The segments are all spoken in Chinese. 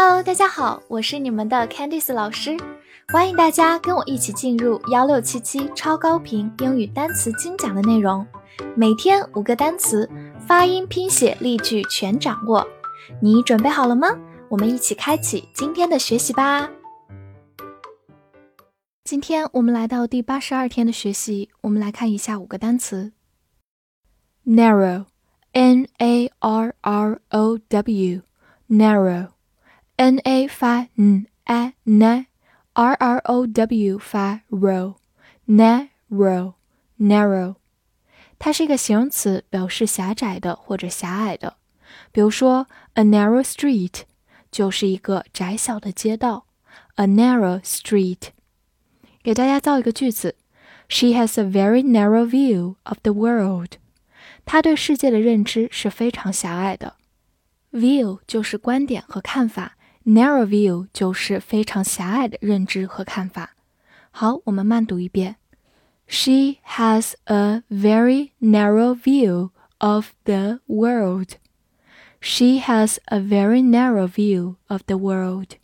Hello，大家好，我是你们的 Candice 老师，欢迎大家跟我一起进入幺六七七超高频英语单词精讲的内容，每天五个单词，发音、拼写、例句全掌握，你准备好了吗？我们一起开启今天的学习吧。今天我们来到第八十二天的学习，我们来看一下五个单词：narrow，n a r r o w，narrow。n a 发 n a n，r r o w 发 ro，narrow，narrow，它是一个形容词，表示狭窄的或者狭隘的。比如说，a narrow street 就是一个窄小的街道，a narrow street。给大家造一个句子：She has a very narrow view of the world。她对世界的认知是非常狭隘的。View 就是观点和看法。 Narrow view 就是非常狭隘的认知和看法。好，我们慢读一遍。She has a very narrow view of the world. She has a very narrow view of the world.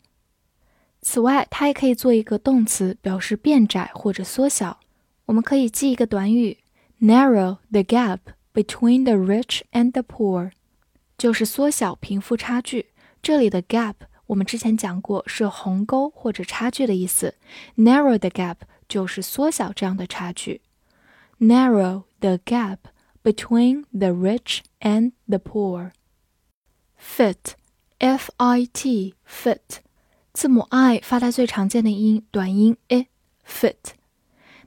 此外，它也可以做一个动词，表示变窄或者缩小。我们可以记一个短语：narrow the gap between the rich and the poor，就是缩小贫富差距。这里的 gap 我们之前讲过，是鸿沟或者差距的意思。Narrow the gap 就是缩小这样的差距。Narrow the gap between the rich and the poor. Fit, f-i-t, fit，字母 i 发它最常见的音短音 i。Fit，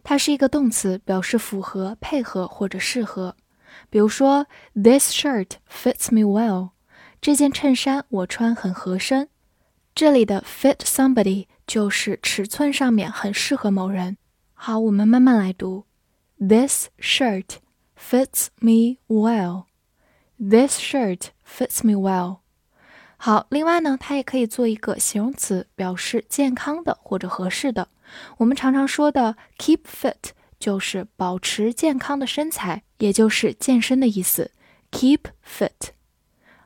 它是一个动词，表示符合、配合或者适合。比如说，This shirt fits me well。这件衬衫我穿很合身。 这里的 fit somebody 就是尺寸上面很适合某人。好，我们慢慢来读。This shirt fits me well. This shirt fits me well. 好，另外呢，它也可以做一个形容词，表示健康的或者合适的。我们常常说的 keep fit 就是保持健康的身材，也就是健身的意思。Keep fit。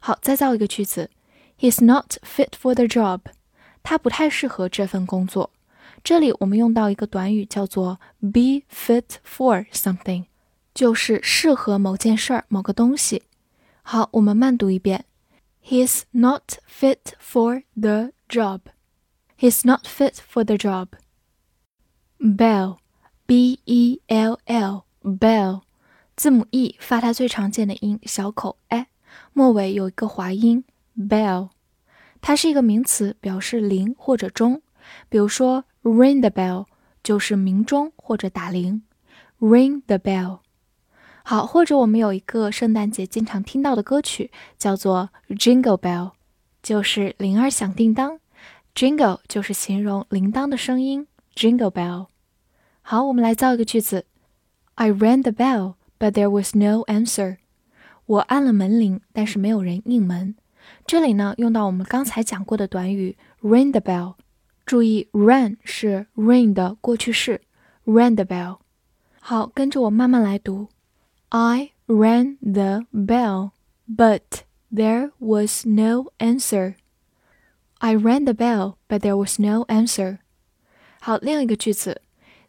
好，再造一个句子。He's not fit for the job，他不太适合这份工作。这里我们用到一个短语叫做 be fit for something，就是适合某件事儿、某个东西。好，我们慢读一遍：He's not fit for the job. He's not fit for the job. Bell, B-E-L-L, bell，字母 e 发它最常见的音小口 a，末尾有一个滑音。 Bell，它是一个名词，表示铃或者钟。比如说，ring the bell 就是鸣钟或者打铃。Ring the bell。好，或者我们有一个圣诞节经常听到的歌曲，叫做 Jingle Bell，就是铃儿响叮当。Jingle 就是形容铃铛的声音。Jingle bell。好，我们来造一个句子：I rang the bell, but there was no answer。我按了门铃，但是没有人应门。这里呢，用到我们刚才讲过的短语 ring the bell。注意，ring 是 ring 的过去式，ring the bell。好，跟着我慢慢来读。I rang the bell, but there was no answer. I rang the bell, but there was no answer. 好，另一个句子，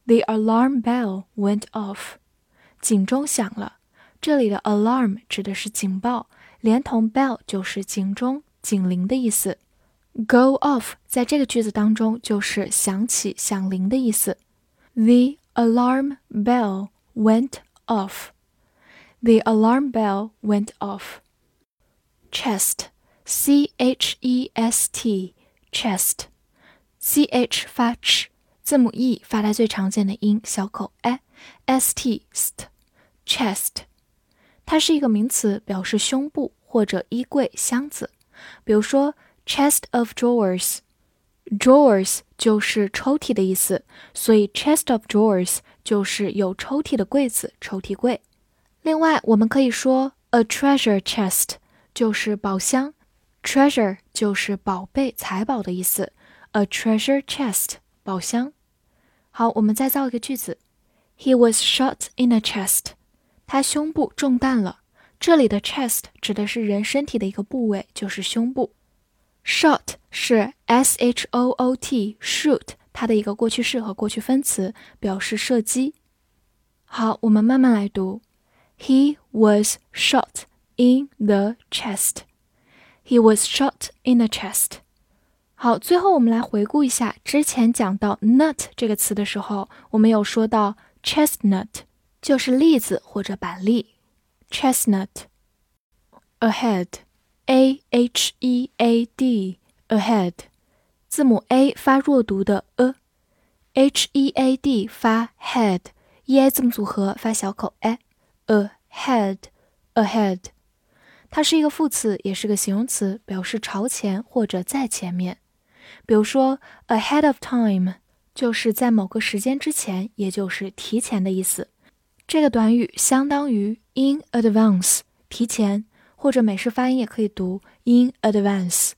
The alarm bell went off. 警钟响了。这里的 alarm 指的是警报。 连同 bell 就是警钟、警铃的意思。Go off 在这个句子当中就是响起、响铃的意思。The alarm bell went off. The alarm bell went off. Chest, c h e s t, chest, c h 发 ch，字母 e 发它最常见的音小口 a，s t st, chest。它是一个名词，表示胸部或者衣柜、箱子。比如说，chest of drawers，drawers 就是抽屉的意思，所以 chest of drawers 就是有抽屉的柜子、抽屉柜。另外，我们可以说 a treasure chest 就是宝箱，treasure 就是宝贝、财宝的意思，a treasure chest 宝箱。好，我们再造一个句子：He was shot in a chest。他胸部中弹了。这里的 chest 指的是人身体的一个部位，就是胸部。Shot 是 s h o o t，shoot 它的一个过去式和过去分词，表示射击。好，我们慢慢来读。He was shot in the chest. He was shot in the chest. 好，最后我们来回顾一下之前讲到 nut 这个词的时候，我们有说到 chestnut 就是栗子或者板栗。chestnut ahead a h e a d ahead 字母 a 发弱读的 a，h e a d 发 head，e a 字母组合发小口 a，ahead ahead。它是一个副词，也是个形容词，表示朝前或者在前面。比如说，ahead of time 就是在某个时间之前，也就是提前的意思。这个短语相当于 in advance 提前，或者美式发音也可以读 in advance。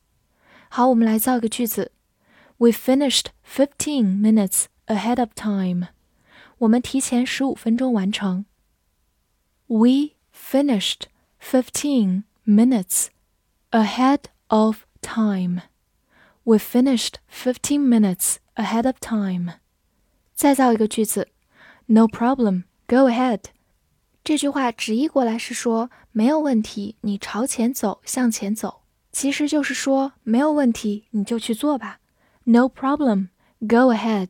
好，我们来造一个句子：We finished fifteen minutes ahead of time。我们提前十五分钟完成。We finished. Fifteen minutes ahead of time. We finished fifteen minutes ahead of time. 再造一个句子，No problem, Go ahead. 这句话直译过来是说没有问题，你朝前走，向前走。其实就是说没有问题，你就去做吧。No problem, go ahead.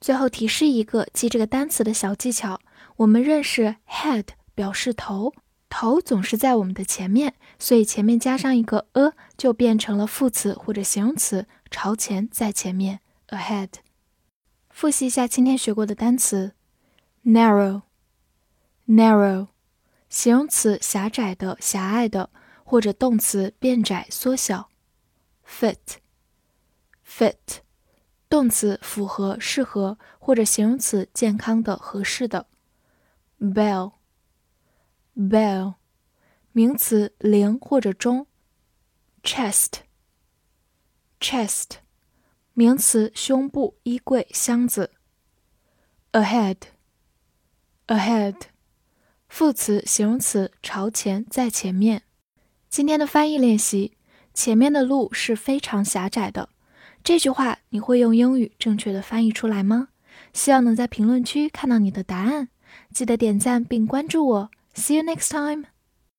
最后提示一个记这个单词的小技巧，我们认识 head 表示头。头总是在我们的前面，所以前面加上一个 a，就变成了副词或者形容词，朝前，在前面，ahead。复习一下今天学过的单词：narrow，narrow，形容词狭窄的、狭隘的，或者动词变窄、缩小；fit，fit，动词符合、适合，或者形容词健康的、合适的；bell。bell，名词铃或者钟。chest，chest，名词胸部、衣柜、箱子。ahead Ahead，副词、形容词朝前、在前面。今天的翻译练习：前面的路是非常狭窄的。这句话你会用英语正确的翻译出来吗？希望能在评论区看到你的答案。记得点赞并关注我。See you next time.